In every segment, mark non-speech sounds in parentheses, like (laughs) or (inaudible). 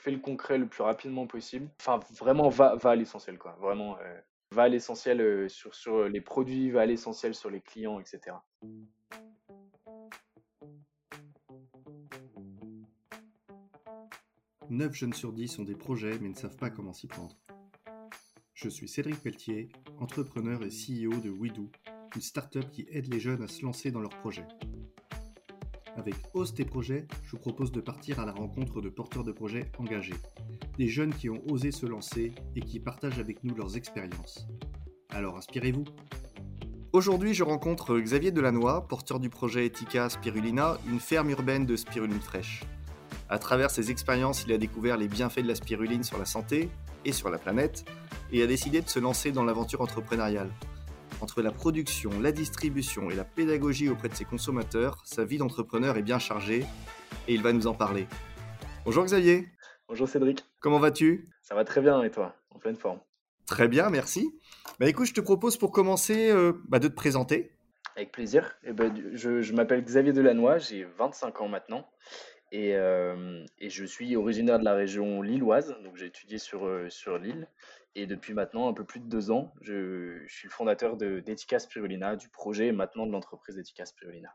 fais le concret le plus rapidement possible. Enfin, vraiment, va, va à l'essentiel, quoi. Vraiment, va à l'essentiel sur, sur les produits, va à l'essentiel sur les clients, etc. 9 jeunes sur 10 ont des projets mais ne savent pas comment s'y prendre. Je suis Cédric Pelletier, entrepreneur et CEO de WeDo, une start-up qui aide les jeunes à se lancer dans leurs projets. Avec Ose tes projets, je vous propose de partir à la rencontre de porteurs de projets engagés, des jeunes qui ont osé se lancer et qui partagent avec nous leurs expériences. Alors inspirez-vous Aujourd'hui, je rencontre Xavier Delannoy, porteur du projet Etika Spirulina, une ferme urbaine de spiruline fraîche. À travers ses expériences, il a découvert les bienfaits de la spiruline sur la santé et sur la planète et a décidé de se lancer dans l'aventure entrepreneuriale. Entre la production, la distribution et la pédagogie auprès de ses consommateurs, sa vie d'entrepreneur est bien chargée et il va nous en parler. Bonjour Xavier. Bonjour Cédric. Comment vas-tu? Ça va très bien et toi? En pleine forme. Très bien, merci. Bah écoute, je te propose pour commencer euh, bah, de te présenter. Avec plaisir. Eh ben, je, je m'appelle Xavier Delannoy, j'ai 25 ans maintenant et, et, je suis originaire de la région lilloise, donc j'ai étudié sur, sur l'île. Et depuis maintenant un peu plus de deux ans, je, je suis le fondateur d'Etica Spirulina, du projet et maintenant de l'entreprise Etica Spirulina.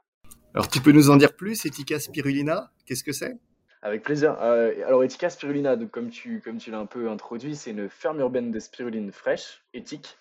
Alors tu peux nous en dire plus, Etica Spirulina, qu'est-ce que c'est? Avec plaisir. Euh, alors Etica Spirulina, donc, comme tu, comme tu l'as un peu introduit, c'est une ferme urbaine de spiruline fraîche, éthique,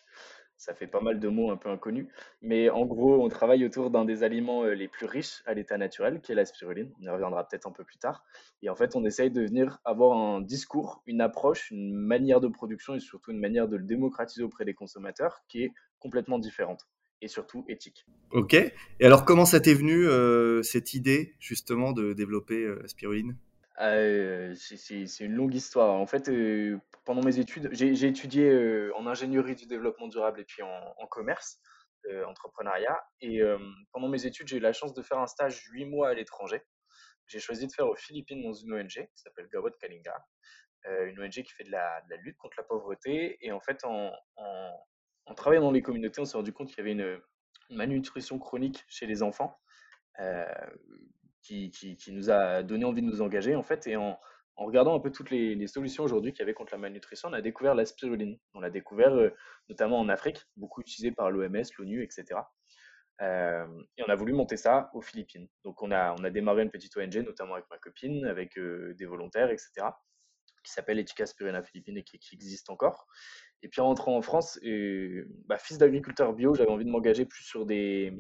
ça fait pas mal de mots un peu inconnus. Mais en gros, on travaille autour d'un des aliments euh, les plus riches à l'état naturel, qui est la spiruline. On y reviendra peut-être un peu plus tard. Et en fait, on essaye de venir avoir un discours, une approche, une manière de production et surtout une manière de le démocratiser auprès des consommateurs qui est complètement différente et surtout éthique. Ok. Et alors, comment ça t'est venu euh, cette idée justement de développer euh, la spiruline? Euh, c'est une longue histoire. En fait, euh, pendant mes études, j'ai étudié euh, en ingénierie du développement durable et puis en, commerce, entrepreneuriat. Et pendant mes études, j'ai eu la chance de faire un stage huit mois à l'étranger. J'ai choisi de faire aux Philippines dans une ONG qui s'appelle Gawad Kalinga, une ONG qui fait de la, lutte contre la pauvreté. Et en fait, en, travaillant dans les communautés, on s'est rendu compte qu'il y avait une, malnutrition chronique chez les enfants qui, nous a donné envie de nous engager en fait. Et en, regardant un peu toutes les, solutions aujourd'hui qu'il y avait contre la malnutrition, on a découvert la spiruline. On l'a découvert euh, notamment en Afrique, beaucoup utilisé par l'OMS, l'ONU, etc. Euh, et on a voulu monter ça aux Philippines. Donc on a, on a démarré une petite ONG, notamment avec ma copine, avec euh, des volontaires, etc., qui s'appelle Etica Spirulina Philippines et qui, existe encore. Et puis en rentrant en France, bah, fils d'agriculteur bio, j'avais envie de m'engager plus sur des,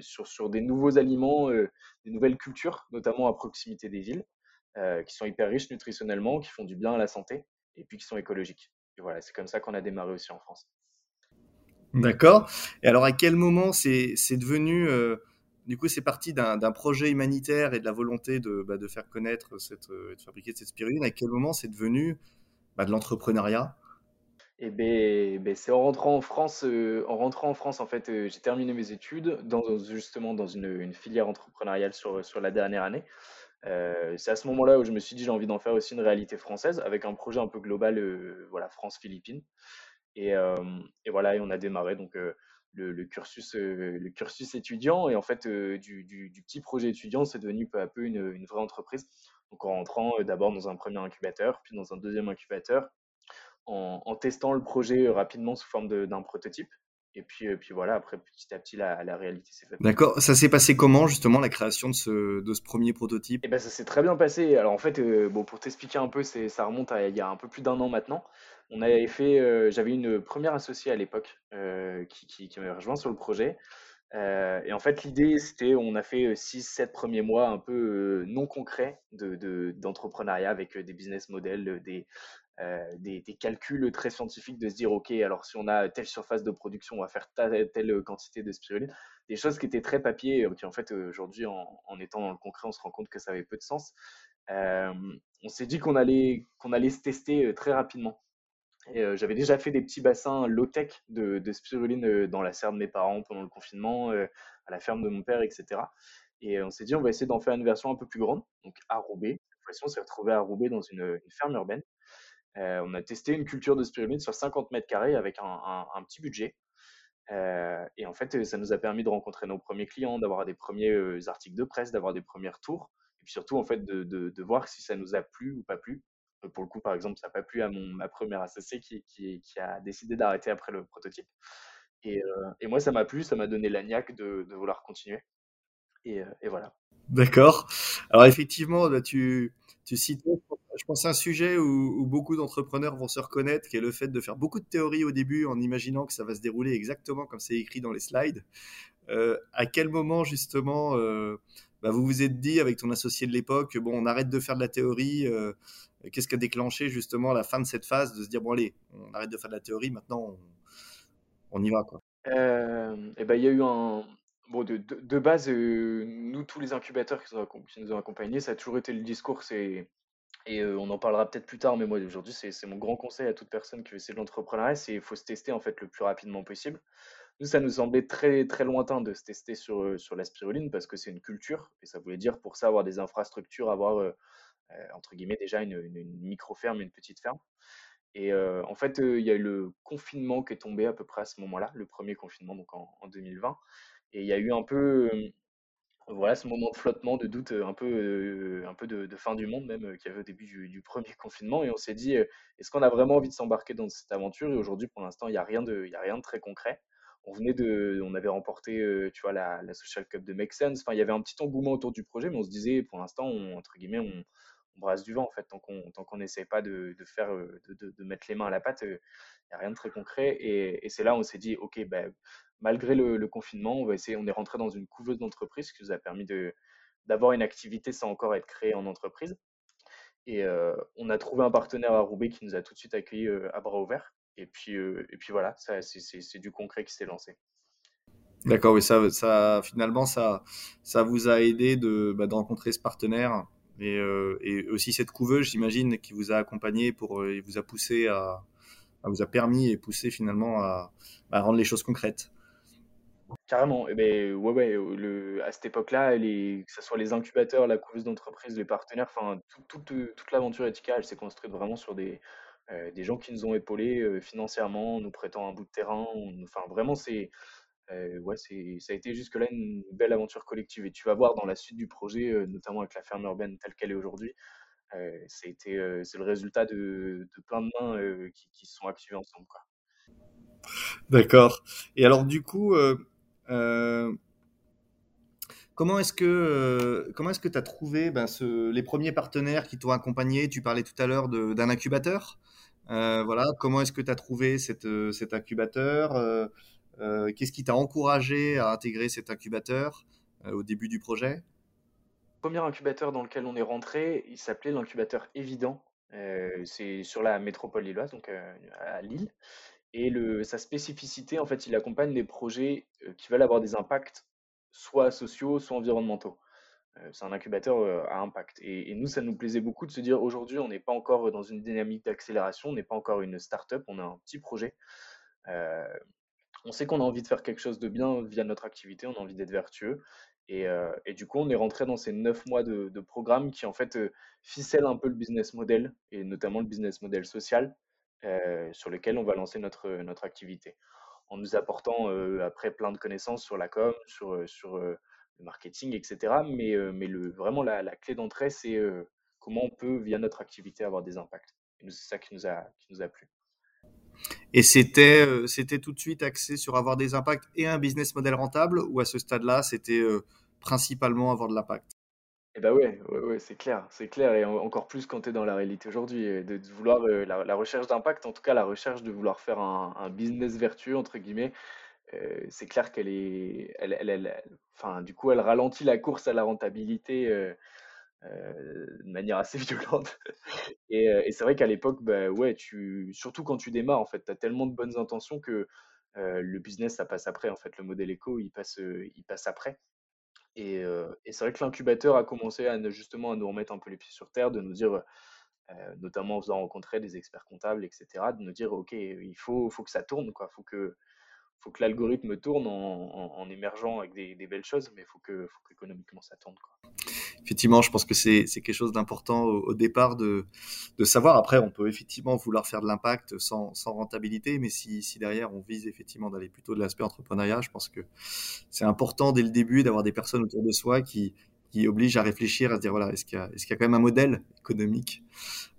sur, sur, des nouveaux aliments, euh, des nouvelles cultures, notamment à proximité des villes, euh, qui sont hyper riches nutritionnellement, qui font du bien à la santé et puis qui sont écologiques. Et voilà, c'est comme ça qu'on a démarré aussi en France. D'accord. Et alors, à quel moment c'est devenu du coup, c'est parti d'un projet humanitaire et de la volonté de, bah, faire connaître cette, de fabriquer cette spiruline. À quel moment c'est devenu bah, de l'entrepreneuriat? Et ben, ben, c'est en rentrant en France, euh, en rentrant en France, en fait, euh, j'ai terminé mes études dans, justement dans une, filière entrepreneuriale sur, sur la dernière année. Euh, c'est à ce moment-là où je me suis dit j'ai envie d'en faire aussi une réalité française avec un projet un peu global, voilà, France-Philippines. Et, voilà, et on a démarré donc le, cursus, le cursus étudiant. Et en fait, du, petit projet étudiant, c'est devenu peu à peu une, une vraie entreprise. Donc en rentrant d'abord dans un premier incubateur, puis dans un deuxième incubateur, en, testant le projet euh, rapidement sous forme d'un prototype. Et puis, euh, puis voilà, après, petit à petit, la, la réalité s'est faite. D'accord. Ça s'est passé comment, justement, la création de ce, de ce premier prototype? Eh ben, ça s'est très bien passé. Alors, en fait, euh, bon, pour t'expliquer un peu, ça remonte à il y a un peu plus d'un an maintenant. On avait fait, j'avais une première associée à l'époque qui, qui, qui m'avait rejoint sur le projet. et en fait, l'idée, c'était, on a fait 6-7 premiers mois un peu non concrets d'entrepreneuriat de, avec des business models, des, euh, des, calculs très scientifiques de se dire, OK, alors si on a telle surface de production, on va faire telle, quantité de spiruline. Des choses qui étaient très papier, qui en fait, aujourd'hui, en, étant dans le concret, on se rend compte que ça avait peu de sens. Euh, on s'est dit qu'on allait, allait se tester euh, très rapidement. j'avais déjà fait des petits bassins low-tech de, spiruline dans la serre de mes parents pendant le confinement, à la ferme de mon père, etc. Et on s'est dit, on va essayer d'en faire une version un peu plus grande, donc à Roubaix. Cette on s'est retrouvé à Roubaix dans une ferme urbaine. Euh, on a testé une culture de spiruline sur 50 mètres carrés avec un, petit budget. Euh, et en fait, ça nous a permis de rencontrer nos premiers clients, d'avoir des premiers euh, articles de presse, d'avoir des premiers retours, et puis surtout en fait de, voir si ça nous a plu ou pas plu. pour le coup, par exemple, ça n'a pas plu à ma première associée qui, a décidé d'arrêter après le prototype. Et, moi, ça m'a plu, ça m'a donné la de, vouloir continuer. Et, voilà. D'accord. Alors effectivement, tu, tu cites, pense, un sujet où, beaucoup d'entrepreneurs vont se reconnaître, qui est le fait de faire beaucoup de théories au début en imaginant que ça va se dérouler exactement comme c'est écrit dans les slides. Euh, à quel moment justement euh, bah, vous vous êtes dit avec ton associé de l'époque, bon, on arrête de faire de la théorie. Euh, qu'est-ce qui a déclenché justement la fin de cette phase de se dire bon allez, on arrête de faire de la théorie, maintenant on, y va et eh ben il y a eu un, Bon, de, de, base, nous, tous les incubateurs qui, nous ont accompagnés, ça a toujours été le discours. C'est, et on en parlera peut-être plus tard, mais moi, aujourd'hui, c'est mon grand conseil à toute personne qui veut essayer de l'entrepreneuriat, c'est qu'il faut se tester en fait le plus rapidement possible. Nous, ça nous semblait très, très lointain de se tester sur, sur la spiruline parce que c'est une culture, et ça voulait dire pour ça avoir des infrastructures, avoir, entre guillemets, déjà une, une, micro-ferme, une petite ferme. Et en fait, il y a eu le confinement qui est tombé à peu près à ce moment-là, le premier confinement, donc en, en 2020. Et il y a eu un peu, voilà, ce moment de flottement, de doute, un peu, un peu de, fin du monde même, qu'il y avait au début du, (laughs) premier confinement. Et on s'est dit, est-ce qu'on a vraiment envie de s'embarquer dans cette aventure? Et aujourd'hui, pour l'instant, il n'y a, rien de, il a rien de très concret. On venait de, on avait remporté, tu vois, la, Social Cup de Make Sense. Enfin, il y avait un petit engouement autour du projet, mais on se disait, pour l'instant, entre guillemets, on, brasse du vent en fait tant qu'on tant qu'on n'essaie pas de, faire de, de, mettre les mains à la pâte il n'y a rien de très concret et, et c'est là où on s'est dit ok ben malgré le, confinement, on va essayer, on est rentré dans une couveuse d'entreprise qui nous a permis de, d'avoir une activité sans encore être créée en entreprise. Et euh, on a trouvé un partenaire à Roubaix qui nous a tout de suite accueillis euh, à bras ouverts. Et puis, euh, et puis voilà, ça, c'est, du concret qui s'est lancé. D'accord, oui, ça, ça, finalement, ça, ça vous a aidé de, bah, de rencontrer ce partenaire et, et, aussi cette couveuse, j'imagine, qui vous a accompagné pour, et vous a poussé à, vous a permis et poussé finalement à, rendre les choses concrètes. Carrément, et ben, ouais, ouais, le à cette époque-là, que ce soit les incubateurs, la couveuse d'entreprise, les partenaires, enfin toute toute l'aventure Etika, elle s'est construite vraiment sur des, euh, des gens qui nous ont épaulés, euh, financièrement, nous prêtant un bout de terrain, enfin vraiment c'est, euh, ouais, ça a été jusque-là une belle aventure collective et tu vas voir dans la suite du projet, notamment avec la ferme urbaine telle qu'elle est aujourd'hui, été, c'est le résultat de de plein de mains, qui qui se sont activées ensemble. D'accord et alors du coup, euh, comment est-ce que euh, comment est-ce que tu as trouvé ben, ce, les premiers partenaires qui t'ont accompagné? Tu parlais tout à l'heure d'un incubateur. Euh, voilà, comment est-ce que tu as trouvé cette, cet incubateur Qu'est-ce qui t'a encouragé à intégrer cet incubateur au début du projet? Le premier incubateur dans lequel on est rentré, il s'appelait l'incubateur Évident. c'est sur la métropole lilloise, donc à Lille. Et le, sa spécificité, en fait, il accompagne des projets euh, qui veulent avoir des impacts soit sociaux, soit environnementaux. Euh, c'est un incubateur euh, à impact. Et, nous, ça nous plaisait beaucoup de se dire aujourd'hui, on n'est pas encore dans une dynamique d'accélération, on n'est pas encore une start-up, on a un petit projet. On sait qu'on a envie de faire quelque chose de bien via notre activité, on a envie d'être vertueux. Et, et, du coup, on est rentré dans ces neuf mois de, programme qui, en fait, ficellent un peu le business model, et notamment le business model social, euh, sur lequel on va lancer notre, notre activité. En nous apportant euh, après plein de connaissances sur la com, sur, euh, le marketing, etc. Mais, mais le, vraiment, la, la clé d'entrée, c'est comment on peut, via notre activité, avoir des impacts. Et c'est ça qui nous a, qui nous a plu. Et c'était, c'était tout de suite axé sur avoir des impacts et un business model rentable, ou à ce stade-là, c'était principalement avoir de l'impact. Eh bah ouais, ouais, c'est clair, c'est clair, et encore plus quand tu es dans la réalité aujourd'hui, de, vouloir euh, la, recherche d'impact, en tout cas la recherche de vouloir faire un, business vertueux entre guillemets, euh, c'est clair qu'elle est, elle, elle, enfin du coup elle ralentit la course à la rentabilité euh, euh, de manière assez (laughs) violente. Et, euh, et c'est vrai qu'à l'époque, bah ouais, tu, surtout quand tu démarres en fait, tu as tellement de bonnes intentions que euh, le business ça passe après en fait, le modèle éco il passe, euh, il passe après. Et, c'est vrai que l'incubateur a commencé à justement à nous remettre un peu les pieds sur terre, de nous dire, notamment en faisant rencontrer des experts comptables, etc., de nous dire, OK, il faut, faut que ça tourne, quoi. faut que, faut que l'algorithme tourne en, émergeant avec des, belles choses, mais il faut que, faut qu'économiquement ça tourne. Quoi effectivement, je pense que c'est quelque chose d'important au, départ de, savoir. Après, on peut effectivement vouloir faire de l'impact sans, rentabilité, mais si, derrière on vise effectivement d'aller plutôt de l'aspect entrepreneuriat, je pense que c'est important dès le début d'avoir des personnes autour de soi qui, obligent à réfléchir, à se dire voilà, est-ce qu'il y, a quand même un modèle économique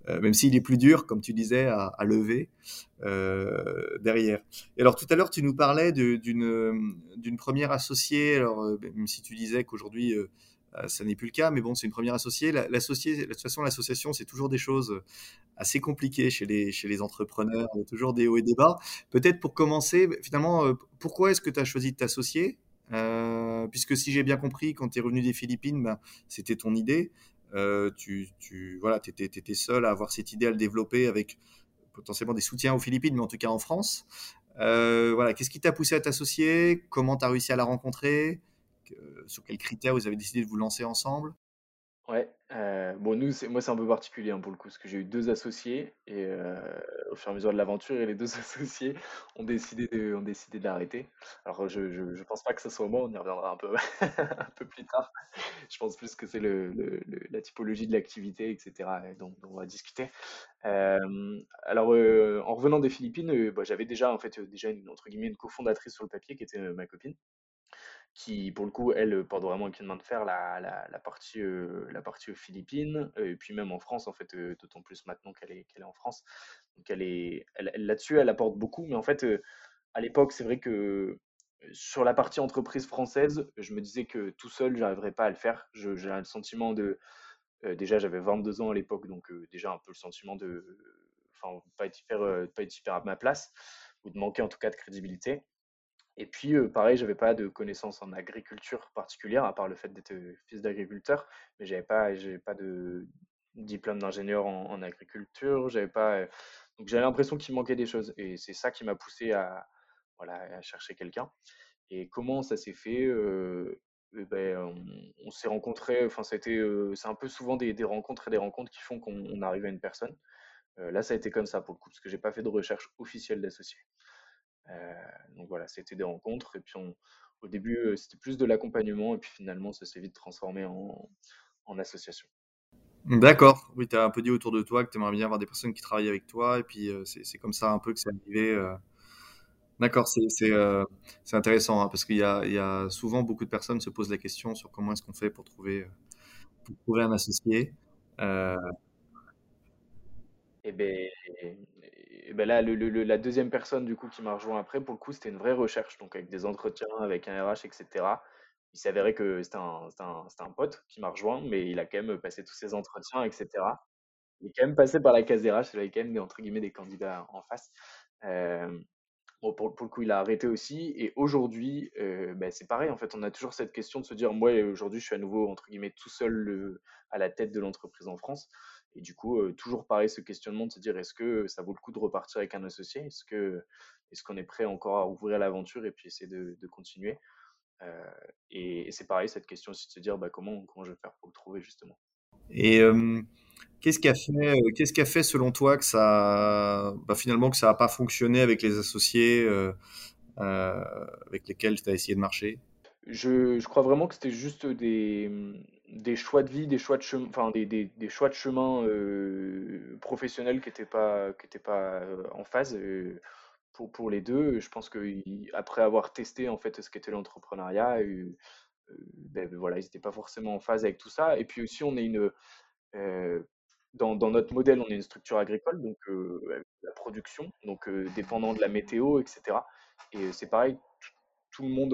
même s'il est plus dur, comme tu disais, à, lever derrière. Et alors tout à l'heure, tu nous parlais d'une d'une première associée. Alors même si tu disais qu'aujourd'hui euh, ça n'est plus le cas, mais bon, c'est une première associée. L'associé, de toute façon, l'association, c'est toujours des choses assez compliquées chez les, entrepreneurs. Toujours des hauts et des bas. Peut-être pour commencer, finalement, euh, pourquoi est-ce que tu as choisi de t'associer? Euh, Puisque si j'ai bien compris, quand tu es revenu des Philippines, ben, c'était ton idée. tu, voilà, étais, étais, seul à avoir cette idée à le développer avec potentiellement des soutiens aux Philippines, mais en tout cas en France. voilà, qu'est-ce qui t'a poussé à t'associer? Comment tu as réussi à la rencontrer? Sur quels critères vous avez décidé de vous lancer ensemble? Ouais, euh, bon nous c'est moi c'est un peu particulier, hein, pour le coup, parce que j'ai eu deux associés et heu, au fur et à mesure de l'aventure et les deux (laughs) associés ont décidé de ont décidé d'arrêter. Alors je je pense pas que ce soit moi, on y reviendra un peu (laughs) un peu plus tard. Je pense plus que c'est le le la typologie de l'activité et cetera et dont on va discuter. alors, en revenant des Philippines, bah, j'avais déjà en fait, déjà une entre guillemets «une cofondatrice» sur le papier qui était, ma copine qui pour le coup, elle, porte vraiment avec une main de fer la, la, partie, euh, la partie aux Philippines, euh, et puis même en France, en fait, euh, d'autant plus maintenant qu'elle est, qu'elle est en France. Donc elle est, elle, là-dessus, elle apporte beaucoup, mais en fait, à l'époque, c'est vrai que sur la partie entreprise française, je me disais que tout seul, j'arriverais pas à le faire. j'ai le sentiment de, déjà, j'avais 22 ans à l'époque, donc déjà un peu le sentiment de, enfin, pas être pas être hyper à ma place, ou de manquer en tout cas de crédibilité. Et puis, pareil, j'avais pas de connaissances en agriculture particulière, à part le fait d'être fils d'agriculteur, mais j'avais pas, pas de diplôme d'ingénieur en, agriculture, j'avais pas, donc j'avais l'impression qu'il manquait des choses, et c'est ça qui m'a poussé à, voilà, à chercher quelqu'un. Et comment ça s'est fait eh ben, on, s'est rencontrés, enfin, c'était, c'est un peu souvent des, des, rencontres et des rencontres qui font qu'on arrive à une personne. là, ça a été comme ça pour le coup, parce que j'ai pas fait de recherche officielle d'associé. Euh, donc voilà, c'était des rencontres. Et puis au début, euh, c'était plus de l'accompagnement. Et puis finalement, ça s'est vite transformé en, association. D'accord. Oui, tu as un peu dit autour de toi que tu aimerais bien avoir des personnes qui travaillent avec toi. Et puis euh, c'est comme ça un peu que c'est arrivé. D'accord, c'est intéressant hein, parce qu'il y, y, a souvent beaucoup de personnes se posent la question sur comment est-ce qu'on fait pour trouver, pour trouver un associé. Et ben, et ben là, la deuxième personne du coup qui m'a rejoint après, pour le coup, c'était une vraie recherche, donc avec des entretiens, avec un RH, etc. Il s'avérait que c'était un, pote qui m'a rejoint, mais il a quand même passé tous ses entretiens, etc. Il est quand même passé par la case RH, il avait quand même entre guillemets des candidats en face. Euh, bon, pour, le coup, il a arrêté aussi. Et aujourd'hui, euh, ben, c'est pareil. En fait, on a toujours cette question de se dire, moi, aujourd'hui, je suis à nouveau entre guillemets tout seul à la tête de l'entreprise en France. Et du coup, euh, toujours pareil, ce questionnement de se dire est-ce que ça vaut le coup de repartir avec un associé? Est-ce que est-ce qu'on est prêt encore à ouvrir l'aventure et puis essayer de, de continuer? Euh, Et, c'est pareil, cette question aussi de se dire bah, comment, comment je vais faire pour le trouver justement. Et qu'est-ce qui a fait, qu'est-ce qui a fait selon toi que ça, bah, finalement que ça n'a pas fonctionné avec les associés avec lesquels tu as essayé de marcher? Je, je, crois vraiment que c'était juste des, des choix de vie, des choix de chemin, enfin des, des, des, choix de chemin euh, professionnels qui n'étaient pas, qui étaient pas euh, en phase euh, pour, pour les deux. Je pense que après avoir testé en fait ce qu'était l'entrepreneuriat, ben, voilà, ils n'étaient pas forcément en phase avec tout ça. Et puis aussi, on est une dans, dans, notre modèle, on est une structure agricole, donc la production, donc dépendant de la météo, etc. Et c'est pareil, tout le monde,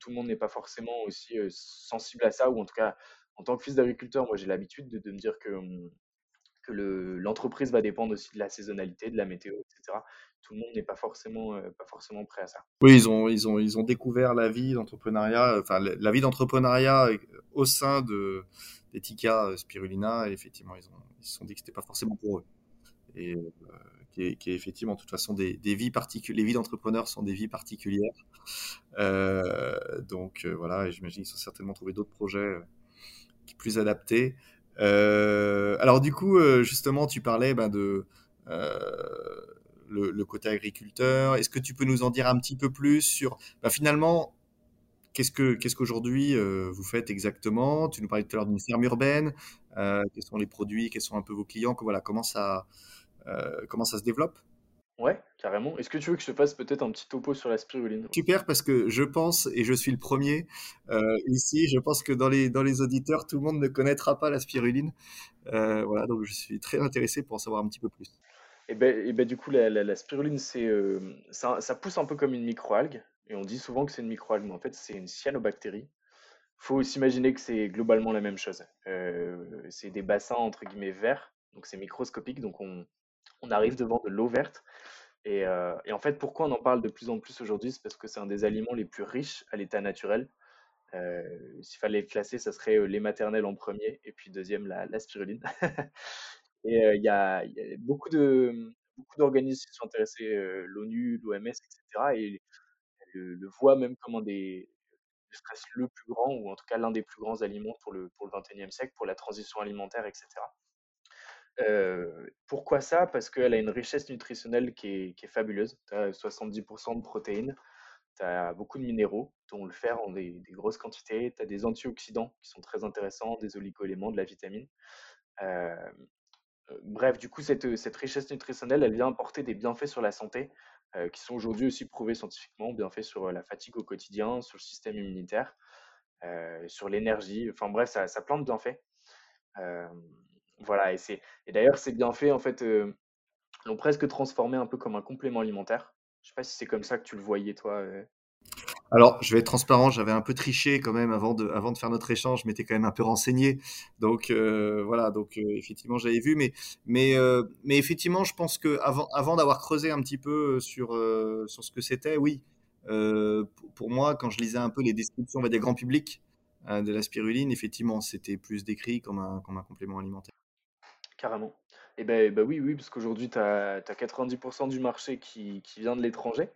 tout le monde n'est pas forcément aussi sensible à ça, ou en tout cas en tant que fils d'agriculteur, moi j'ai l'habitude de, me dire que, que l'entreprise va dépendre aussi de la saisonnalité, de la météo, etc. Tout le monde n'est pas forcément, euh, pas forcément prêt à ça. Oui, ils ont, découvert la vie d'entrepreneuriat, enfin la vie d'entrepreneuriat au sein de euh, Spirulina, et effectivement, ils, ont, se sont dit que c'était pas forcément pour eux. Et euh, qui, est, effectivement, de toute façon, des, vies. Les vies d'entrepreneurs sont des vies particulières. donc voilà, j'imagine qu'ils ont certainement trouvé d'autres projets plus adapté. Euh, alors du coup, euh, justement, tu parlais ben, de euh, le, côté agriculteur. Est-ce que tu peux nous en dire un petit peu plus sur ben, finalement qu'est-ce que qu'aujourd'hui vous faites exactement? Tu nous parlais tout à l'heure d'une ferme urbaine. quels sont les produits? Quels sont un peu vos clients? Voilà, comment ça comment ça se développe? Ouais, carrément. Est-ce que tu veux que je te fasse peut-être un petit topo sur la spiruline? Super, parce que je pense, et je suis le premier euh, ici, je pense que dans les, dans les auditeurs, tout le monde ne connaîtra pas la spiruline. Euh, voilà, donc je suis très intéressé pour en savoir un petit peu plus. Et ben, et ben du coup, la, la- la spiruline, c'est, euh, ça, ça pousse un peu comme une microalgue. Et on dit souvent que c'est une microalgue, mais en fait, c'est une cyanobactérie. Faut s'imaginer que c'est globalement la même chose. C'est des bassins entre guillemets verts, donc c'est microscopique, donc on, on arrive devant de l'eau verte. Et, euh, et en fait, pourquoi on en parle de plus en plus aujourd'hui? C'est parce que c'est un des aliments les plus riches à l'état naturel. Euh, s'il fallait le classer, ça serait euh, les maternelles en premier, et puis deuxième, la, spiruline. (laughs) Et il y a, beaucoup de, beaucoup d'organismes qui sont intéressés, l'ONU, l'OMS, etc. Et le, le voient même comme un des, le plus grand, ou en tout cas l'un des plus grands aliments pour le, pour le 21e siècle, pour la transition alimentaire, etc. Pourquoi ça? Parce qu'elle a une richesse nutritionnelle qui est, fabuleuse. Tu as 70% de protéines, tu as beaucoup de minéraux, dont le fer en des, grosses quantités, tu as des antioxydants qui sont très intéressants, des oligoéléments, de la vitamine. Bref, du coup, cette, richesse nutritionnelle, elle vient apporter des bienfaits sur la santé, qui sont aujourd'hui aussi prouvés scientifiquement, bienfaits sur la fatigue au quotidien, sur le système immunitaire, sur l'énergie, enfin bref, ça, ça plein bienfaits. Voilà, et c'est et d'ailleurs ces bienfaits en fait euh, l'ont presque transformé un peu comme un complément alimentaire. Je sais pas si c'est comme ça que tu le voyais toi. euh. Alors, je vais être transparent, j'avais un peu triché quand même avant de, avant de faire notre échange, je m'étais quand même un peu renseigné. Donc euh, voilà, donc euh, effectivement j'avais vu, mais, mais, mais effectivement je pense que avant, avant d'avoir creusé un petit peu sur, sur ce que c'était, oui, pour moi quand je lisais un peu les descriptions, on va dire grand public euh, de la spiruline, effectivement c'était plus décrit comme un, comme un complément alimentaire. Carrément. Et ben, ben oui, oui, parce qu'aujourd'hui tu as, 90% du marché qui, qui vient de l'étranger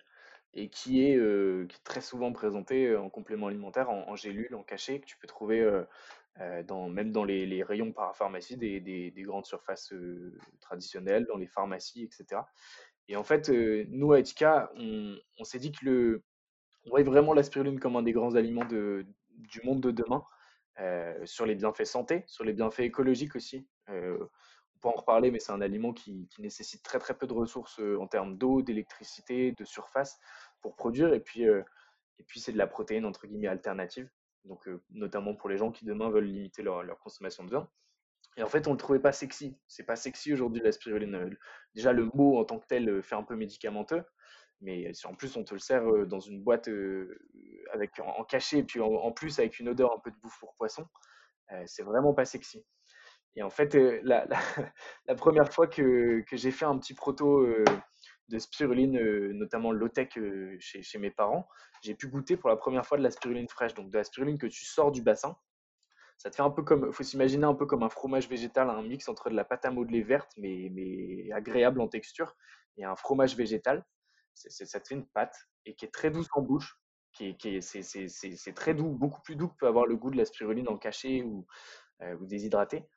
et qui est, euh, qui est très souvent présenté en complément alimentaire, en, en gélule, en cachet, que tu peux trouver euh, euh, même dans les, rayons parapharmacie des, des, des grandes surfaces traditionnelles, dans les pharmacies, etc. Et en fait, nous à Etika, on, on s'est dit que le, on voyait vraiment la spiruline comme un des grands aliments de, du monde de demain, euh, sur les bienfaits santé, sur les bienfaits écologiques aussi. Euh, on peut en reparler, mais c'est un aliment qui, nécessite très très peu de ressources euh, en termes d'eau, d'électricité, de surface pour produire. Et puis, euh, et puis c'est de la protéine entre guillemets alternative, donc notamment pour les gens qui demain veulent limiter leur, leur consommation de viande. Et en fait, on le trouvait pas sexy. C'est pas sexy aujourd'hui la spiruline. Déjà, le mot en tant que tel fait un peu médicamenteux, mais si en plus on te le sert euh, dans une boîte euh, avec en, cachet, et puis en, plus avec une odeur un peu de bouffe pour poisson, euh, c'est vraiment pas sexy. Et en fait, euh, (laughs) la, première fois que, que j'ai fait un petit proto euh, de spiruline, euh, notamment low-tech euh, chez, chez mes parents, j'ai pu goûter pour la première fois de la spiruline fraîche, donc de la spiruline que tu sors du bassin. Ça te fait un peu comme, faut s'imaginer un peu comme un fromage végétal, un mix entre de la pâte à modeler verte, mais, mais agréable en texture, et un fromage végétal. C'est- ça te fait une pâte et qui est très douce en bouche, qui qui est- c'est c'est- très doux, beaucoup plus doux que peut avoir le goût de la spiruline en cachet ou, euh, ou déshydraté.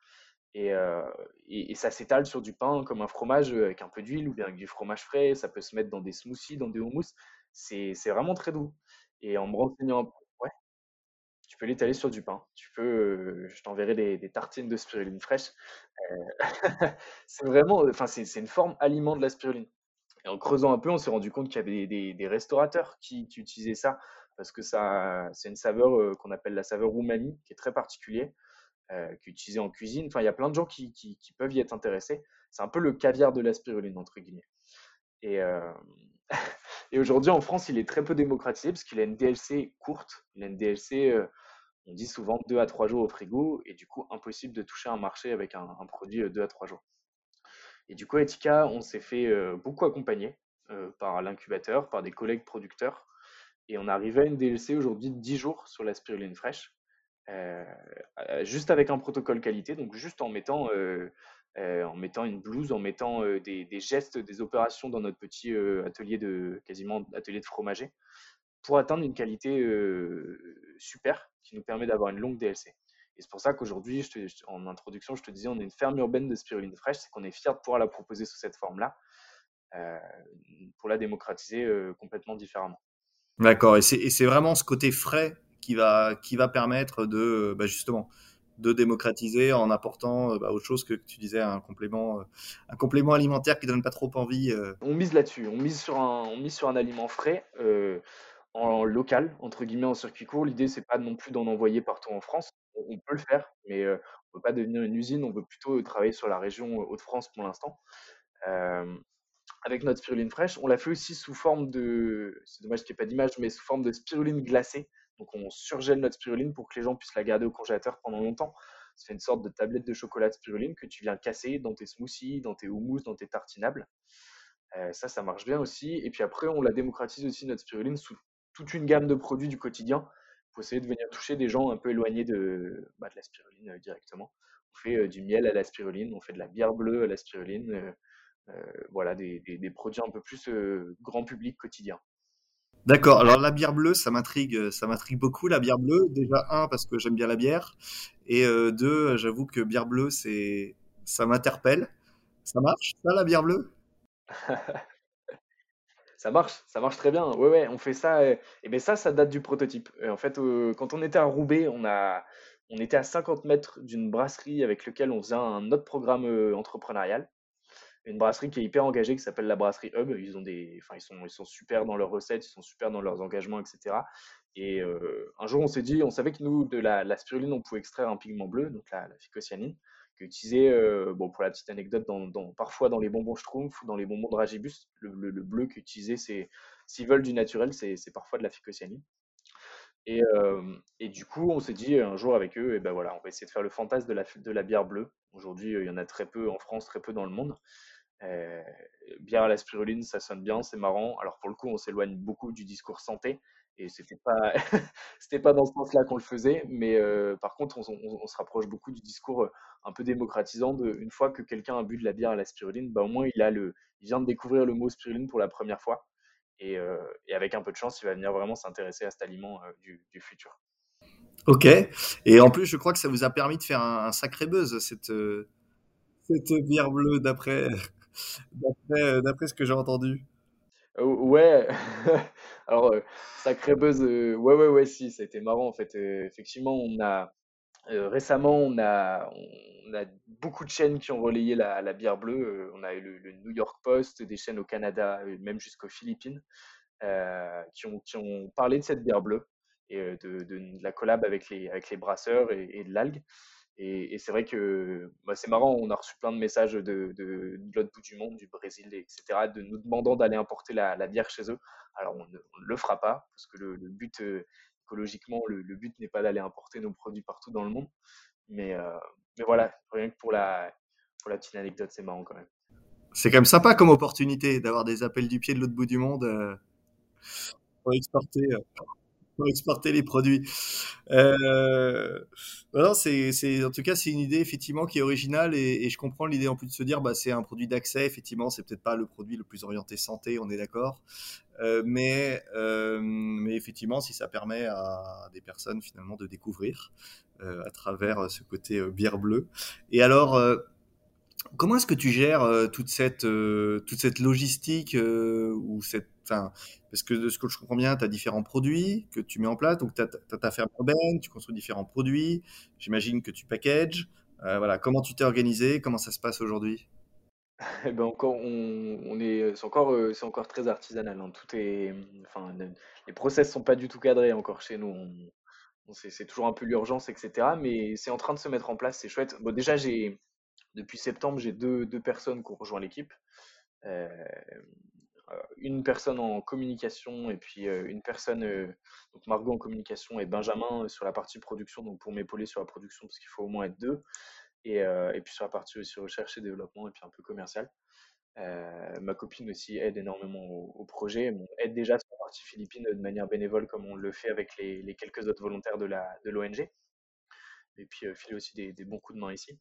Et, euh, et, et ça s'étale sur du pain comme un fromage euh, avec un peu d'huile ou bien avec du fromage frais. Ça peut se mettre dans des smoothies, dans des houmous. C'est vraiment très doux. Et en me renseignant, ouais, tu peux l'étaler sur du pain. Tu peux, je t'enverrai des, des tartines de spiruline fraîche. (laughs) C'est vraiment, enfin, c'est une forme aliment de la spiruline. Et en creusant un peu, on s'est rendu compte qu'il y avait des, restaurateurs qui, utilisaient ça parce que ça, c'est une saveur euh, qu'on appelle la saveur umami, qui est très particulière, euh, qui est utilisée en cuisine. Enfin, il y a plein de gens qui, peuvent y être intéressés. C'est un peu le caviar de la spiruline, entre guillemets. Et, euh, (laughs) et aujourd'hui, en France, il est très peu démocratisé parce qu'il a une DLC courte. Il a une DLC, on dit souvent 2 à 3 jours au frigo, et du coup, impossible de toucher un marché avec un, un produit euh, 2 à 3 jours. Et du coup, Etika, on s'est fait beaucoup accompagner par l'incubateur, par des collègues producteurs. Et on arrive à une DLC aujourd'hui de 10 jours sur la spiruline fraîche, juste avec un protocole qualité, donc juste en mettant, en mettant une blouse, en mettant des, gestes, des opérations dans notre petit atelier de, quasiment atelier de fromager, pour atteindre une qualité super qui nous permet d'avoir une longue DLC. Et c'est pour ça qu'aujourd'hui, en introduction, je te disais, on est une ferme urbaine de spiruline fraîche, c'est qu'on est fier de pouvoir la proposer sous cette forme-là, euh, pour la démocratiser euh, complètement différemment. D'accord, et c'est vraiment ce côté frais qui va, qui va permettre de, bah, justement, de démocratiser en apportant bah, autre chose que, tu disais, un complément, un complément alimentaire qui donne pas trop envie. On mise là-dessus, on mise sur un, on mise sur un aliment frais en local, entre guillemets, en circuit court. L'idée, c'est pas non plus d'en envoyer partout en France. On, peut le faire, mais on on peut pas devenir une usine. On veut plutôt travailler sur la région Hauts-de-France pour l'instant. avec notre spiruline fraîche, on l'a fait aussi sous forme de, c'est dommage qu'il n'y ait pas d'image, mais sous forme de spiruline glacée. Donc on surgèle notre spiruline pour que les gens puissent la garder au congélateur pendant longtemps. Fait une sorte de tablette de chocolat de spiruline que tu viens casser dans tes smoothies, dans tes houmous, dans tes tartinables. ça, ça marche bien aussi. Et puis après, on la démocratise aussi notre spiruline sous toute une gamme de produits du quotidien pour essayer de venir toucher des gens un peu éloignés de, bah, de la spiruline euh, directement. On fait euh, du miel à la spiruline, on fait de la bière bleue à la spiruline, euh, voilà, des, des, produits un peu plus grand public quotidien. D'accord. Alors la bière bleue, ça m'intrigue, ça m'intrigue beaucoup la bière bleue. Déjà un parce que j'aime bien la bière, et deux, j'avoue que bière bleue, c'est, ça m'interpelle. Ça marche, ça la bière bleue? (laughs) Ça marche, ça marche très bien. Ouais, ouais, on fait ça. Et, bien ça, ça date du prototype. en fait, euh, quand on était à Roubaix, on, a, on était à 50 mètres d'une brasserie avec laquelle on faisait un autre programme euh, entrepreneurial. Une brasserie qui est hyper engagée, qui s'appelle la brasserie Hub. Ils, ont des, ils, sont, ils sont super dans leurs recettes, ils sont super dans leurs engagements, etc. Et euh, un jour, on s'est dit, on savait que nous, de la, spiruline, on pouvait extraire un pigment bleu, donc la, la utilisé, euh, bon, pour la petite anecdote, dans, parfois dans les bonbons Schtroumpf ou dans les bonbons de Ragibus, le, le, bleu c'est s'ils veulent du naturel, c'est parfois de la phycocyanine. Et, euh, et, du coup, on s'est dit un jour avec eux, et ben voilà, on va essayer de faire le fantasme de la, de la bière bleue. Aujourd'hui, il y en a très peu en France, très peu dans le monde. Euh, bière à la spiruline, ça sonne bien, c'est marrant. Alors pour le coup, on s'éloigne beaucoup du discours santé, et c'était pas (laughs) c'était pas dans ce sens-là qu'on le faisait, mais euh, par contre, on, se rapproche beaucoup du discours euh, un peu démocratisant de une fois que quelqu'un a bu de la bière à la spiruline, bah, au moins il a le vient de découvrir le mot spiruline pour la première fois, et, euh, et avec un peu de chance, il va venir vraiment s'intéresser à cet aliment du, futur. Ok, et en plus, je crois que ça vous a permis de faire un, sacré buzz cette cette bière bleue d'après (laughs) d'après ce que j'ai entendu. Ouais, (laughs) alors, sacré buzz, ouais, ouais, ouais, si, ça a été marrant en fait. effectivement, on a récemment, on a, on a beaucoup de chaînes qui ont relayé la, bière bleue. on a eu le, New York Post, des chaînes au Canada, même jusqu'aux Philippines, qui, ont, parlé de cette bière bleue et de, la collab avec les, avec brasseurs et de l'algue. Et, c'est vrai que bah, c'est marrant, on a reçu plein de messages de, l'autre bout du monde, du Brésil, etc., de nous demandant d'aller importer la, bière chez eux. Alors on ne, le fera pas, parce que le, but, euh, écologiquement, le, but n'est pas d'aller importer nos produits partout dans le monde. Mais, euh, voilà, rien que pour la, pour la petite anecdote, c'est marrant quand même. C'est quand même sympa comme opportunité d'avoir des appels du pied de l'autre bout du monde euh, pour exporter exporter les produits. Euh, c'est, en tout cas, c'est une idée effectivement qui est originale et, je comprends l'idée en plus de se dire, bah, c'est un produit d'accès. Effectivement, c'est peut-être pas le produit le plus orienté santé, on est d'accord. Euh, mais, euh, mais effectivement, si ça permet à des personnes finalement de découvrir à travers ce côté bière bleue. Et alors, comment est-ce que tu gères toute cette toute cette logistique ou cette parce que de ce que je comprends bien, tu as différents produits que tu mets en place. Donc, tu as, ta ferme urbaine, tu construis différents produits. J'imagine que tu packages. Euh, voilà. Comment tu t'es organisé? Comment ça se passe aujourd'hui? (laughs) Eh ben encore, on, est, c'est encore, euh, c'est encore très artisanal. Hein. Enfin, les process sont pas du tout cadrés encore chez nous. c'est, toujours un peu l'urgence, etc. Mais c'est en train de se mettre en place. C'est chouette. Bon, déjà, j'ai, depuis septembre, j'ai deux, deux personnes qui ont rejoint l'équipe. Euh, une personne en communication et puis euh, une personne, euh, donc Margot en communication et Benjamin sur la partie production, donc pour m'épauler sur la production parce qu'il faut au moins être deux. Et, et, puis sur la partie aussi recherche et développement et puis un peu commercial. ma copine aussi aide énormément au, projet. Elle aide déjà sur la partie philippine de manière bénévole comme on le fait avec les, quelques autres volontaires de l'ONG. De et puis file aussi des, bons coups de main ici.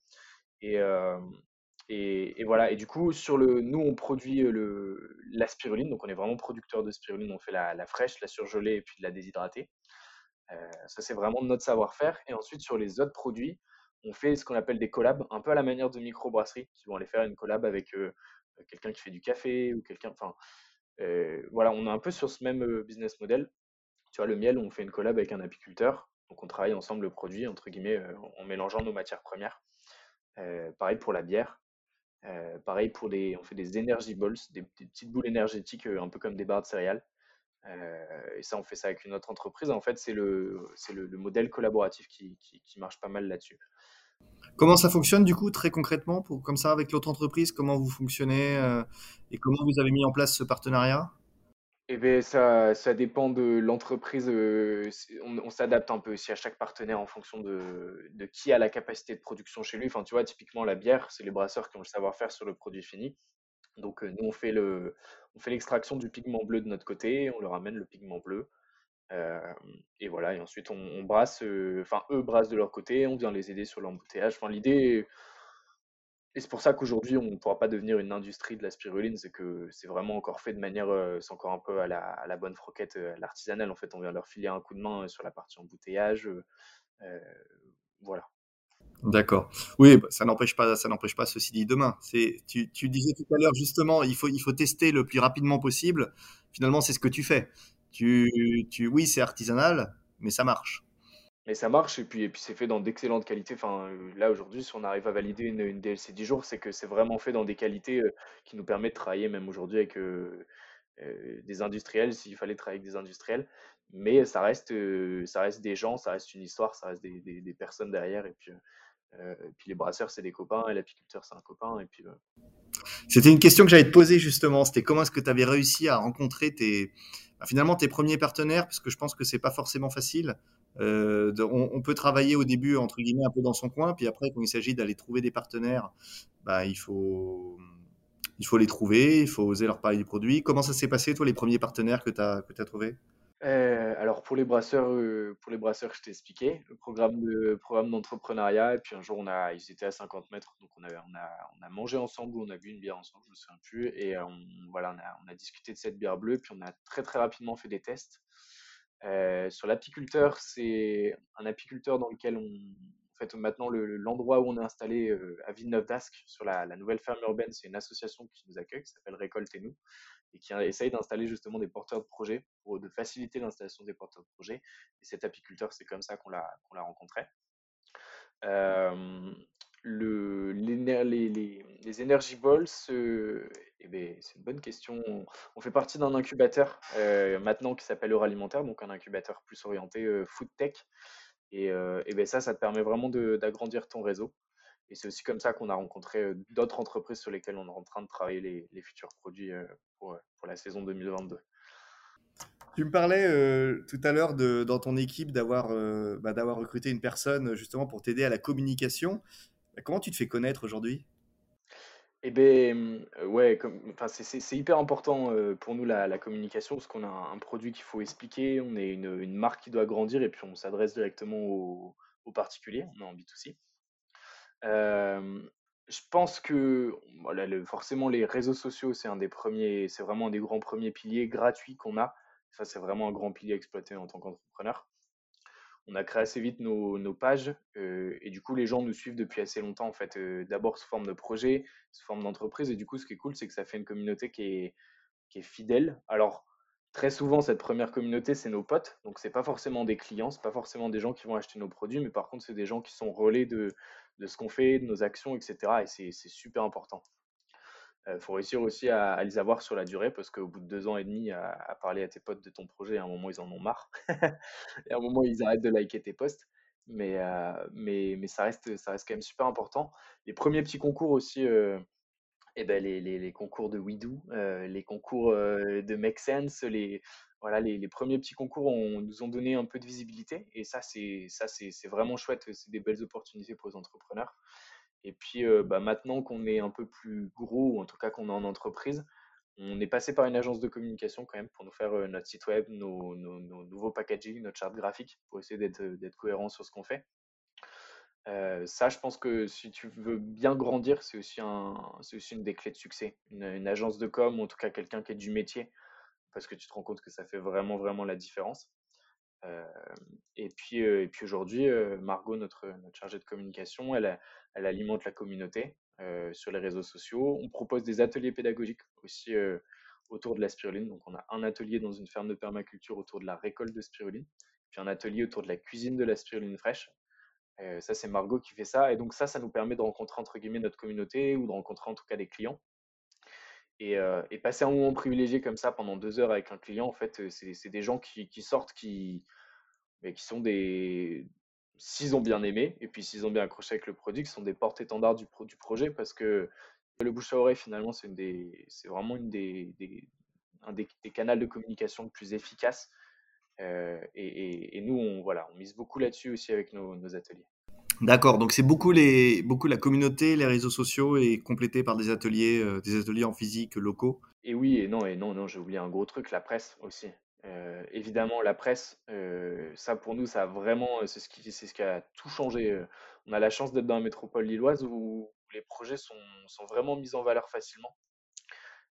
Et, voilà. Et du coup, sur le, nous, on produit le, la spiruline. Donc, on est vraiment producteur de spiruline. On fait la, fraîche, la surgelée et puis de la déshydratée. Euh, ça, c'est vraiment notre savoir-faire. Et ensuite, sur les autres produits, on fait ce qu'on appelle des collabs, un peu à la manière de microbrasseries qui vont aller faire une collab avec euh, quelqu'un qui fait du café ou quelqu'un. Enfin, euh, voilà, on est un peu sur ce même business model. Tu vois, le miel, on fait une collab avec un apiculteur. Donc on travaille ensemble le produit, entre guillemets, en mélangeant nos matières premières. pareil pour la bière. Pareil pour des, on fait des energy balls, des, petites boules énergétiques, un peu comme des barres de céréales. et ça, on fait ça avec une autre entreprise. En fait, c'est le, c'est le, modèle collaboratif qui, qui marche pas mal là-dessus. Comment ça fonctionne du coup très concrètement pour comme ça avec l'autre entreprise Comment vous fonctionnez euh, et comment vous avez mis en place ce partenariat? Eh bien, ça, ça dépend de l'entreprise. Euh, on, s'adapte un peu aussi à chaque partenaire en fonction de, de, qui a la capacité de production chez lui. Enfin, tu vois, typiquement la bière, c'est les brasseurs qui ont le savoir-faire sur le produit fini. Donc, euh, nous, on fait le, l'extraction du pigment bleu de notre côté, on leur amène le pigment bleu. Euh, et voilà, et ensuite on, brasse, enfin eux brassent de leur côté, on vient les aider sur l'embouteillage. Enfin, l'idée, et c'est pour ça qu'aujourd'hui on ne pourra pas devenir une industrie de la spiruline, c'est que c'est vraiment encore fait de manière, euh, c'est encore un peu à la, bonne froquette, à l'artisanal. En fait, on vient leur filer un coup de main sur la partie embouteillage. voilà. D'accord. Oui, bah, ça n'empêche pas, ça n'empêche pas ceci dit demain. Tu, disais tout à l'heure justement, il faut, il faut tester le plus rapidement possible. Finalement, c'est ce que tu fais. Tu, oui, c'est artisanal, mais ça marche. Mais ça marche et puis, et puis c'est fait dans d'excellentes qualités. Enfin, euh, là aujourd'hui, si on arrive à valider une, DLC 10 jours, c'est que c'est vraiment fait dans des qualités euh, qui nous permettent de travailler même aujourd'hui avec euh, des industriels, s'il fallait travailler avec des industriels. Mais ça reste, ça reste des gens, ça reste une histoire, ça reste des, personnes derrière. Et puis, et puis les brasseurs, c'est des copains et l'apiculteur, c'est un copain. Et puis, C'était une question que j'allais te poser justement. C'était comment est-ce que tu avais réussi à rencontrer tes, bah, finalement tes premiers partenaires, parce que je pense que c'est pas forcément facile. Euh, on, peut travailler au début entre guillemets un peu dans son coin, puis après quand il s'agit d'aller trouver des partenaires, bah, il faut il faut les trouver, il faut oser leur parler du produit. Comment ça s'est passé toi les premiers partenaires que tu as as trouvé euh, alors pour les brasseurs, euh, pour les brasseurs, je t'ai expliqué le programme de programme d'entrepreneuriat. Et puis un jour, on a, ils étaient à 50 mètres, donc on a, on a, on a mangé ensemble on a bu une bière ensemble, je me souviens plus. Et on, voilà, on a, on a discuté de cette bière bleue. Puis on a très très rapidement fait des tests. Euh, sur l'apiculteur, c'est un apiculteur dans lequel on, en fait, maintenant l'endroit où on est installé à Villeneuve d'Ascq, sur la, nouvelle ferme urbaine, c'est une association qui nous accueille, qui s'appelle Récolte et nous et qui essaye d'installer justement des porteurs de projets pour de faciliter l'installation des porteurs de projets. Et cet apiculteur, c'est comme ça qu'on l'a rencontré. Euh, le, les, les, Energy Balls, euh, eh ben, c'est une bonne question. On, fait partie d'un incubateur euh, maintenant qui s'appelle Alimentaire, donc un incubateur plus orienté food tech. Et, et ben ça, ça te permet vraiment d'agrandir ton réseau. Et c'est aussi comme ça qu'on a rencontré d'autres entreprises sur lesquelles on est en train de travailler les, futurs produits pour, pour, la saison 2022. Tu me parlais tout à l'heure dans ton équipe d'avoir bah, recruté une personne justement pour t'aider à la communication. Bah, comment tu te fais connaître aujourd'hui? Eh bien, ouais, c'est hyper important pour nous la, communication parce qu'on a un, produit qu'il faut expliquer, on est une, marque qui doit grandir et puis on s'adresse directement aux, particuliers, on est en B2C je pense que voilà, forcément les réseaux sociaux, c'est un des premiers, c'est vraiment un des grands premiers piliers gratuits qu'on a. Ça, c'est vraiment un grand pilier à exploiter en tant qu'entrepreneur. On a créé assez vite nos, pages et du coup, les gens nous suivent depuis assez longtemps en fait. D'abord sous forme de projet, sous forme d'entreprise et du coup, ce qui est cool, c'est que ça fait une communauté qui est, qui est fidèle. Alors, Très souvent, cette première communauté, c'est nos potes. Donc, c'est pas forcément des clients, c'est pas forcément des gens qui vont acheter nos produits, mais par contre, c'est des gens qui sont relais de, de ce qu'on fait, de nos actions, etc. Et c'est super important. Il euh, faut réussir aussi à, les avoir sur la durée parce qu'au bout de deux ans et demi à, parler à tes potes de ton projet, à un moment ils en ont marre. (laughs) et à un moment ils arrêtent de liker tes posts. Mais, euh, mais, mais ça, reste, ça reste quand même super important. Les premiers petits concours aussi, euh, eh ben, les, les, concours de WeDo, euh, les concours de Make Sense, les, voilà, les, les, premiers petits concours ont, nous ont donné un peu de visibilité. Et ça, c'est vraiment chouette. C'est des belles opportunités pour les entrepreneurs. Et puis bah, maintenant qu'on est un peu plus gros, ou en tout cas qu'on est en entreprise, on est passé par une agence de communication quand même pour nous faire notre site web, nos, nouveaux packaging, notre charte graphique, pour essayer d'être, cohérent sur ce qu'on fait. Ça, je pense que si tu veux bien grandir, c'est aussi, un, c'est aussi une des clés de succès. Une, agence de com, ou en tout cas quelqu'un qui est du métier, parce que tu te rends compte que ça fait vraiment, vraiment la différence. Et puis, et puis aujourd'hui, Margot, notre, chargée de communication, elle, elle alimente la communauté sur les réseaux sociaux. On propose des ateliers pédagogiques aussi autour de la spiruline. Donc, on a un atelier dans une ferme de permaculture autour de la récolte de spiruline puis un atelier autour de la cuisine de la spiruline fraîche. ça, c'est Margot qui fait ça. Et donc ça, ça nous permet de rencontrer entre guillemets notre communauté ou de rencontrer en tout cas des clients. Et, passer un moment privilégié comme ça pendant deux heures avec un client, en fait, c'est des gens qui, sortent, qui, qui sont des, s'ils ont bien aimé, et puis s'ils ont bien accroché avec le produit, qui sont des porte-étendards du, du projet, parce que le bouche à oreille, finalement, c'est vraiment une des, un des, canaux de communication le plus efficace. Euh, et, nous, on, voilà, on mise beaucoup là-dessus aussi avec nos, ateliers. D'accord, donc c'est beaucoup, la communauté, les réseaux sociaux et complété par des ateliers, euh, des ateliers en physique locaux. Et oui, et non, et non, non, j'ai oublié un gros truc, la presse aussi. Euh, évidemment, la presse, ça pour nous, ça a vraiment, c'est ce qui, a tout changé. On a la chance d'être dans la métropole lilloise où les projets sont, sont vraiment mis en valeur facilement.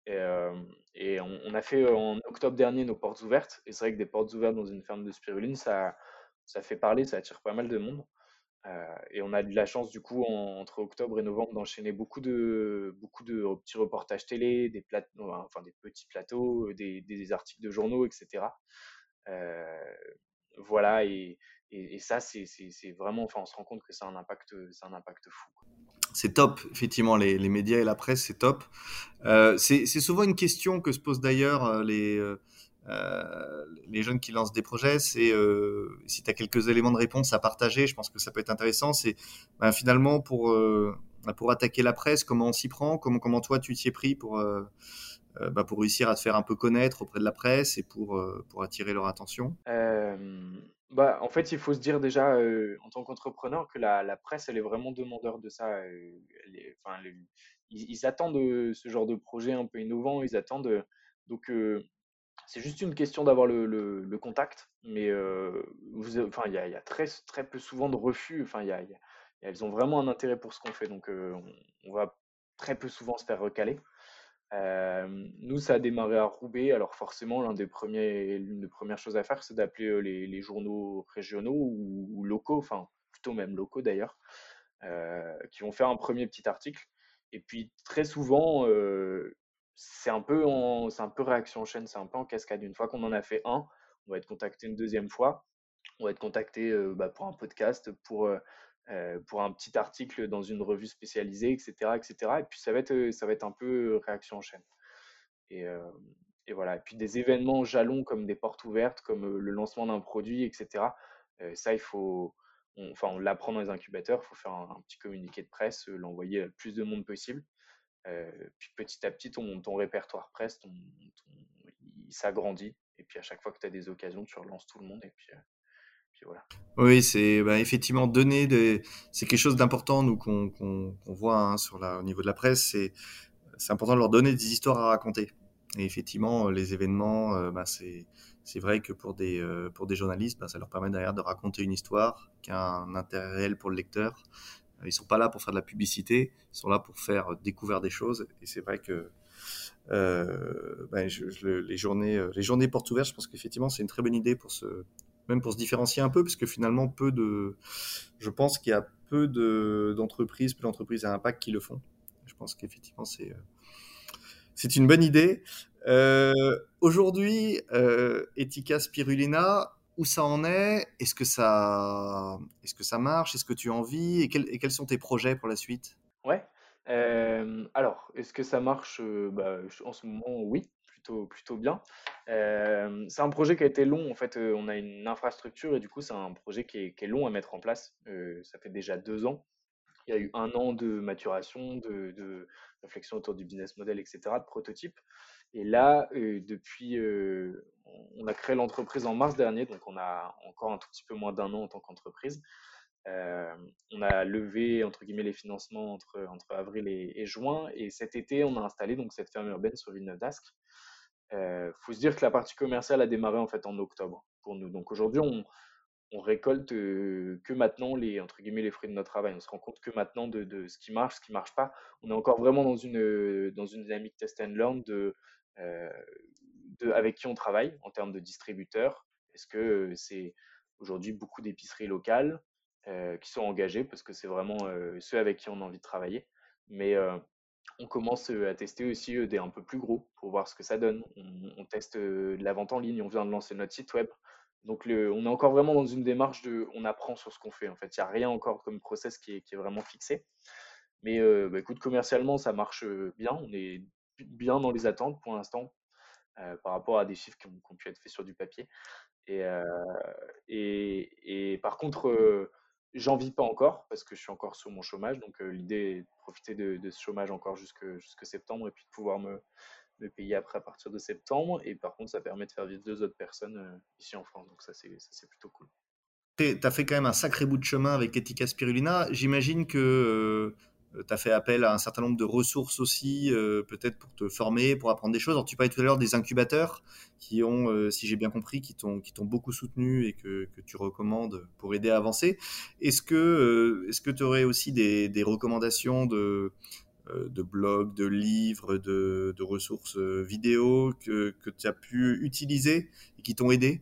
Et, on, a fait en octobre dernier nos portes ouvertes. Et c'est vrai que des portes ouvertes dans une ferme de spiruline, ça fait parler, ça attire pas mal de monde. Et on a eu la chance, du coup, entre octobre et novembre, d'enchaîner beaucoup de, beaucoup de petits reportages télé, des, petits plateaux, des, des, articles de journaux, etc. voilà, et, ça, c'est vraiment, enfin, on se rend compte que ça a un impact, un impact fou c'est top, effectivement, les, médias et la presse, c'est top. Euh, c'est souvent une question que se posent d'ailleurs euh, les, euh, les jeunes qui lancent des projets, c'est si tu as quelques éléments de réponse à partager, je pense que ça peut être intéressant, c'est ben, finalement pour, ben, pour attaquer la presse, comment on s'y prend, comment, toi tu t'y es pris pour, ben, pour réussir à te faire un peu connaître auprès de la presse et pour, pour attirer leur attention? Bah, en fait, il faut se dire déjà, en tant qu'entrepreneur, que la, presse, elle est vraiment demandeur de ça. enfin, ils, attendent ce genre de projet un peu innovant, ils attendent. donc, c'est juste une question d'avoir le, contact, mais enfin, il y a, très, très peu souvent de refus. Enfin, elles ont vraiment un intérêt pour ce qu'on fait, donc on, va très peu souvent se faire recaler nous, ça a démarré à Roubaix. Alors forcément, l'une des premières choses à faire, c'est d'appeler les, journaux régionaux ou, locaux, enfin plutôt même locaux d'ailleurs, qui vont faire un premier petit article. Et puis très souvent, c'est un peu c'est réaction en chaîne, c'est un peu en cascade. Une fois qu'on en a fait un, on va être contacté une deuxième fois. On va être contacté bah, pour un podcast, pour euh, pour un petit article dans une revue spécialisée, etc., etc. Et puis ça va être, ça va être un peu réaction en chaîne. Et, voilà. Et puis des événements jalons comme des portes ouvertes, comme le lancement d'un produit, etc. ça, il faut, enfin, on l'apprend dans les incubateurs. Il faut faire un, petit communiqué de presse, l'envoyer à plus de monde possible. Puis petit à petit, ton, répertoire presse, il s'agrandit. Et puis à chaque fois que tu as des occasions, tu relances tout le monde. Et puis, oui, c'est bah, effectivement donner des... c'est quelque chose d'important nous qu'on voit hein, sur la, au niveau de la presse. C'est important de leur donner des histoires à raconter. Et effectivement, les événements, euh, bah, c'est vrai que pour des euh, pour des journalistes, bah, ça leur permet derrière de raconter une histoire qui a un intérêt réel pour le lecteur. Ils sont pas là pour faire de la publicité, ils sont là pour faire découvrir des choses. Et c'est vrai que euh, ben, les journées les journées portes ouvertes, je pense qu'effectivement c'est une très bonne idée pour se même pour se différencier un peu, parce que finalement, peu de, je pense qu'il y a peu d'entreprises, peu d'entreprises à impact qui le font. Je pense qu'effectivement, c'est euh, c'est une bonne idée. Euh, Aujourd'hui, euh, Spirulina, où ça en est? Est-ce que ça, est-ce que ça marche? Est-ce que tu en vis? Et, quels sont tes projets pour la suite? Ouais. Euh, alors, est-ce que ça marche bah, En ce moment, oui plutôt, bien. Euh, c'est un projet qui a été long. En fait, euh, on a une infrastructure et du coup, c'est un projet qui est, long à mettre en place. Euh, ça fait déjà deux ans. Il y a eu un an de maturation, de, réflexion autour du business model, etc., de prototype. Et là, depuis, on a créé l'entreprise en mars dernier, donc on a encore un tout petit peu moins d'un an en tant qu'entreprise. on a levé entre guillemets les financements entre, entre avril et, juin, et cet été, on a installé donc cette ferme urbaine sur Villeneuve d'Ascq. Il faut se dire que la partie commerciale a démarré en fait en octobre pour nous. Donc aujourd'hui, on, on récolte que maintenant les entre guillemets les fruits de notre travail. On se rend compte que maintenant de, de ce qui marche, ce qui marche pas. On est encore vraiment dans une dans une dynamique test and learn de, de avec qui on travaille en termes de distributeurs. Est-ce que c'est aujourd'hui beaucoup d'épiceries locales qui sont engagées parce que c'est vraiment ceux avec qui on a envie de travailler? Mais on commence à tester aussi des un peu plus gros pour voir ce que ça donne. On, teste de la vente en ligne, on vient de lancer notre site web. Donc on est encore vraiment dans une démarche de on apprend sur ce qu'on fait. En fait, il n'y a rien encore comme process qui est, vraiment fixé. Mais bah, écoute, commercialement, ça marche bien. On est bien dans les attentes pour l'instant par rapport à des chiffres qui ont, pu être faits sur du papier. Et, et, par contre, j'en vis pas encore parce que je suis encore sur mon chômage. Donc l'idée est de profiter de, ce chômage encore jusque, jusque septembre et puis de pouvoir me, me payer après à partir de septembre. Et par contre, ça permet de faire vivre deux autres personnes euh, ici en France. Donc ça, c'est plutôt cool. Tu as fait quand même un sacré bout de chemin avec Etika Spirulina. J'imagine que euh, tu as fait appel à un certain nombre de ressources aussi, euh, peut-être pour te former, pour apprendre des choses. Alors, tu parlais tout à l'heure des incubateurs qui ont, si j'ai bien compris, qui t'ont beaucoup soutenu et que, que, tu recommandes pour aider à avancer. Est-ce que que tu aurais aussi des, des recommandations de, euh, de blogs, de livres, de, ressources euh, vidéo que, tu as pu utiliser et qui t'ont aidé?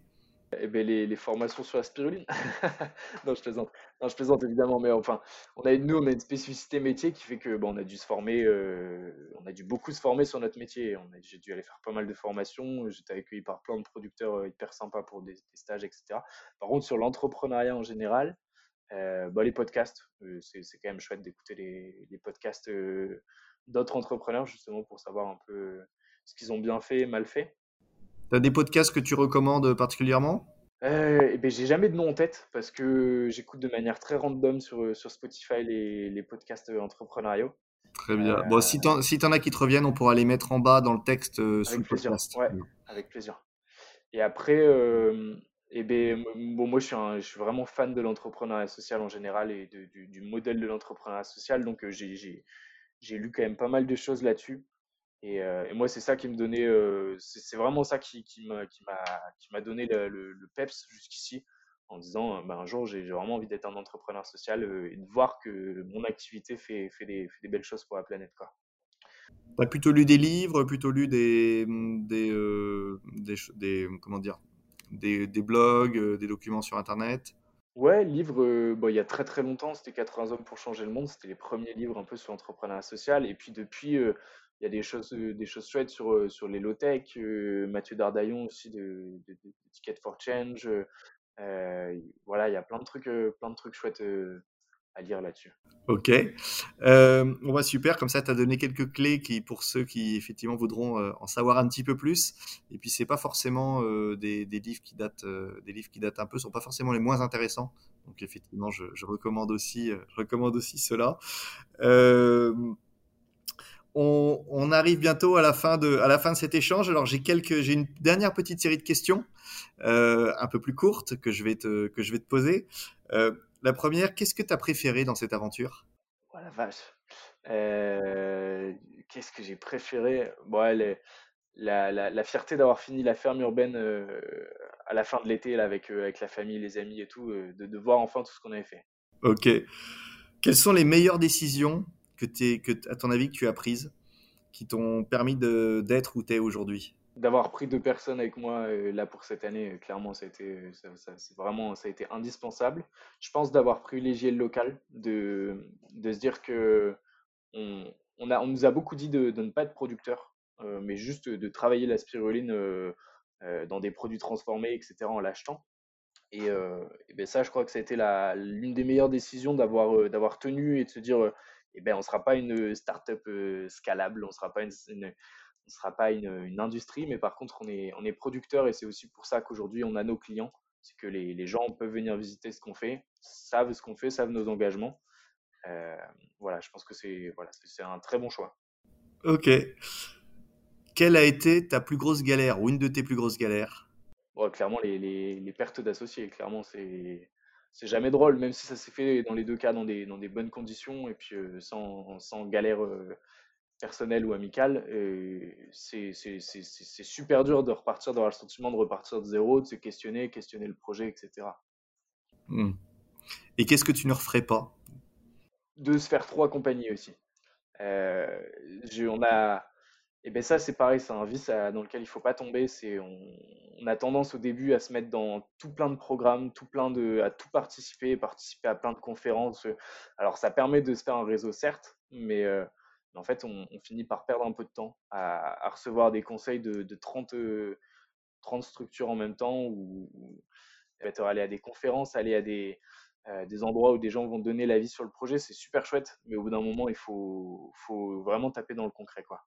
Eh ben, les, formations sur la spiruline. (laughs) non, je plaisante. Non, je plaisante évidemment, mais enfin, on a nous, on a une spécificité métier qui fait que bon, on a dû se former, euh, on a dû beaucoup se former sur notre métier. J'ai dû aller faire pas mal de formations. J'étais accueilli par plein de producteurs hyper sympas pour des, stages, etc. Par contre, sur l'entrepreneuriat en général, euh, bah, les podcasts, euh, c'est quand même chouette d'écouter les, podcasts euh, d'autres entrepreneurs justement pour savoir un peu ce qu'ils ont bien fait, mal fait. Tu as des podcasts que tu recommandes particulièrement? Euh, eh ben, J'ai jamais de nom en tête parce que j'écoute de manière très random sur, sur Spotify les, les podcasts entrepreneuriaux. Très bien. Bon, si tu en, si en, as qui te reviennent, on pourra les mettre en bas dans le texte sous le podcast. Ouais, avec plaisir. Et après, et ben, bon, moi, je suis, je suis vraiment fan de l'entrepreneuriat social en général et du, du, modèle de l'entrepreneuriat social. Donc, euh, j'ai lu quand même pas mal de choses là-dessus. Et, euh, et, moi, c'est ça qui me donnait, euh, c'est vraiment ça qui, qui m'a donné le, le, PEPS jusqu'ici, en disant, ben, un jour, j'ai vraiment envie d'être un entrepreneur social et de voir que mon activité fait, fait, des, fait des belles choses pour la planète. Tu as plutôt lu des livres, plutôt lu des, des, des, des comment dire, des, blogs, euh, des documents sur Internet? Ouais, livre, euh, il y a très très longtemps, c'était 80 hommes pour changer le monde. C'était les premiers livres un peu sur l'entrepreneuriat social. Et puis depuis, euh, il y a des choses, des choses chouettes sur, sur les low-tech. Mathieu Dardaillon aussi de, Ticket for Change. voilà, il y a plein de trucs, plein de trucs chouettes à lire là-dessus. Ok. Euh, super. Comme ça, tu as donné quelques clés qui, pour ceux qui effectivement voudront euh, en savoir un petit peu plus. Et puis, c'est pas forcément euh, des, livres qui datent, des livres qui datent un peu, sont pas forcément les moins intéressants. Donc, effectivement, je, recommande aussi, je recommande aussi cela. On, arrive bientôt à la fin de, à la fin de cet échange. Alors, j'ai quelques, j'ai une dernière petite série de questions, un peu plus courtes que je vais te, que je vais te poser. La première, qu'est-ce que tu as préféré dans cette aventure? Oh la vache. Euh, qu'est-ce que j'ai préféré? Bon, la, fierté d'avoir fini la ferme urbaine euh, à la fin de l'été avec, euh, avec la famille, les amis et tout, de, voir enfin tout ce qu'on avait fait. Ok. Quelles sont les meilleures décisions que, que à ton avis, que tu as prises qui t'ont permis d'être où tu es aujourd'hui? D'avoir pris deux personnes avec moi euh, là pour cette année, euh, clairement, ça a été, ça, vraiment, ça a été indispensable. Je pense d'avoir privilégié le local, de, de se dire que on, on, a, on nous a beaucoup dit de, de ne pas être producteur, euh, mais juste de travailler la spiruline dans des produits transformés, etc., en l'achetant. Et, ben ça, je crois que ça a été l'une des meilleures décisions d'avoir tenu et de se dire, eh ben, on ne sera pas une start-up scalable, on ne sera pas une ne sera pas une, industrie, mais par contre, on est, on est producteur et c'est aussi pour ça qu'aujourd'hui, on a nos clients. C'est que les, les, gens peuvent venir visiter ce qu'on fait, savent ce qu'on fait, savent nos engagements. Euh, voilà, je pense que c'est voilà, c'est un très bon choix. Ok. Quelle a été ta plus grosse galère ou une de tes plus grosses galères? Clairement, les, les, les pertes d'associés. Clairement, c'est c'est jamais drôle, même si ça s'est fait dans les deux cas dans des, dans des bonnes conditions et puis euh, sans, sans, galère euh, personnel ou amical, c'est super dur de repartir, d'avoir le sentiment de repartir de zéro, de se questionner, questionner le projet, etc. Hmm. Et qu'est-ce que tu ne referais pas? De se faire trop accompagner aussi. Euh, on a, et ben ça c'est pareil, c'est un vice dans lequel il faut pas tomber. C'est on, a tendance au début à se mettre dans tout plein de programmes, tout plein de, à tout participer, participer à plein de conférences. Alors ça permet de se faire un réseau certes, mais euh, en fait, on, finit par perdre un peu de temps à, recevoir des conseils de, 30, 30 structures en même temps ou, aller à des conférences, aller à des, des endroits où des gens vont donner l'avis sur le projet, c'est super chouette. Mais au bout d'un moment, il faut, faut vraiment taper dans le concret, quoi.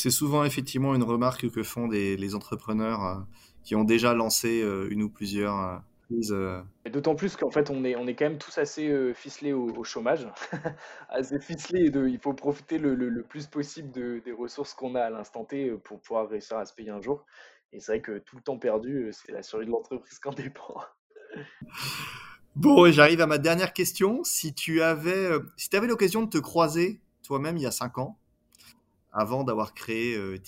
C'est souvent effectivement une remarque que font les entrepreneurs qui ont déjà lancé une ou plusieurs euh. D'autant plus qu'en fait, on est, on est quand même tous assez euh, ficelés au, chômage, (laughs) assez ficelés, et de, il faut profiter le, le, plus possible de, des ressources qu'on a à l'instant T euh, pour pouvoir réussir à se payer un jour. Et c'est vrai que tout le temps perdu, c'est la survie de l'entreprise qu'en dépend. (laughs) Bon, et j'arrive à ma dernière question. Si tu avais, si avais l'occasion de te croiser toi-même il y a 5 ans, avant d'avoir créé euh,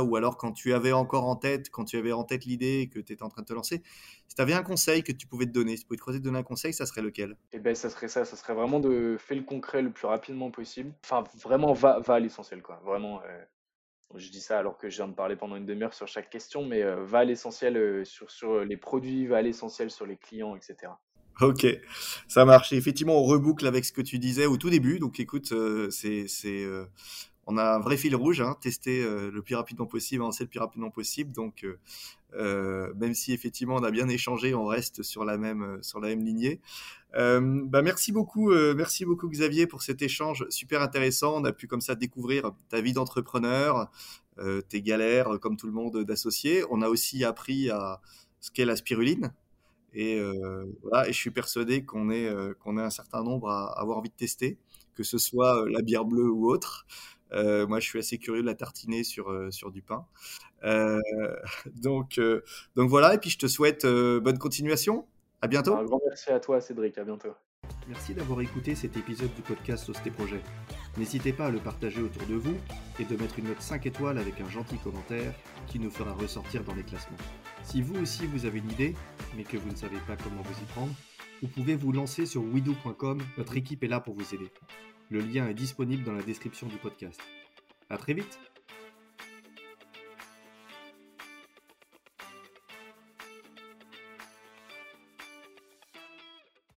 ou alors quand tu avais encore en tête, quand tu avais en tête l'idée que tu étais en train de te lancer, si tu avais un conseil que tu pouvais te donner, si tu pouvais te croiser te donner un conseil, ça serait lequel? Eh ben, ça serait ça, ça serait vraiment de faire le concret le plus rapidement possible. Enfin, vraiment, va, va à l'essentiel, quoi. Vraiment, euh, je dis ça alors que je viens de parler pendant une demi-heure sur chaque question, mais euh, va à l'essentiel euh, sur, sur les produits, va à l'essentiel sur les clients, etc. Ok, ça marche. effectivement, on reboucle avec ce que tu disais au tout début. Donc, écoute, c'est on a un vrai fil rouge, hein, tester euh, le plus rapidement possible, avancer le plus rapidement possible. Donc, euh, euh, même si effectivement on a bien échangé, on reste sur la même sur la même lignée. bah merci beaucoup, merci beaucoup Xavier pour cet échange super intéressant. On a pu comme ça découvrir ta vie d'entrepreneur, tes galères comme tout le monde d'associé. On a aussi appris à ce qu'est la spiruline. Et voilà, et je suis persuadé qu'on est qu'on est un certain nombre à avoir envie de tester, que ce soit la bière bleue ou autre. Euh, moi, je suis assez curieux de la tartiner sur, euh, sur du pain. Euh, (laughs) donc, donc voilà, et puis je te souhaite bonne continuation. À bientôt. Un grand merci à toi, Cédric. À bientôt. Merci d'avoir écouté cet épisode du podcast Osté Projet. N'hésitez pas à le partager autour de vous et de mettre une note 5 étoiles avec un gentil commentaire qui nous fera ressortir dans les classements. Si vous aussi vous avez une idée, mais que vous ne savez pas comment vous y prendre, vous pouvez vous lancer sur wido.com, notre équipe est là pour vous aider. Le lien est disponible dans la description du podcast. À très vite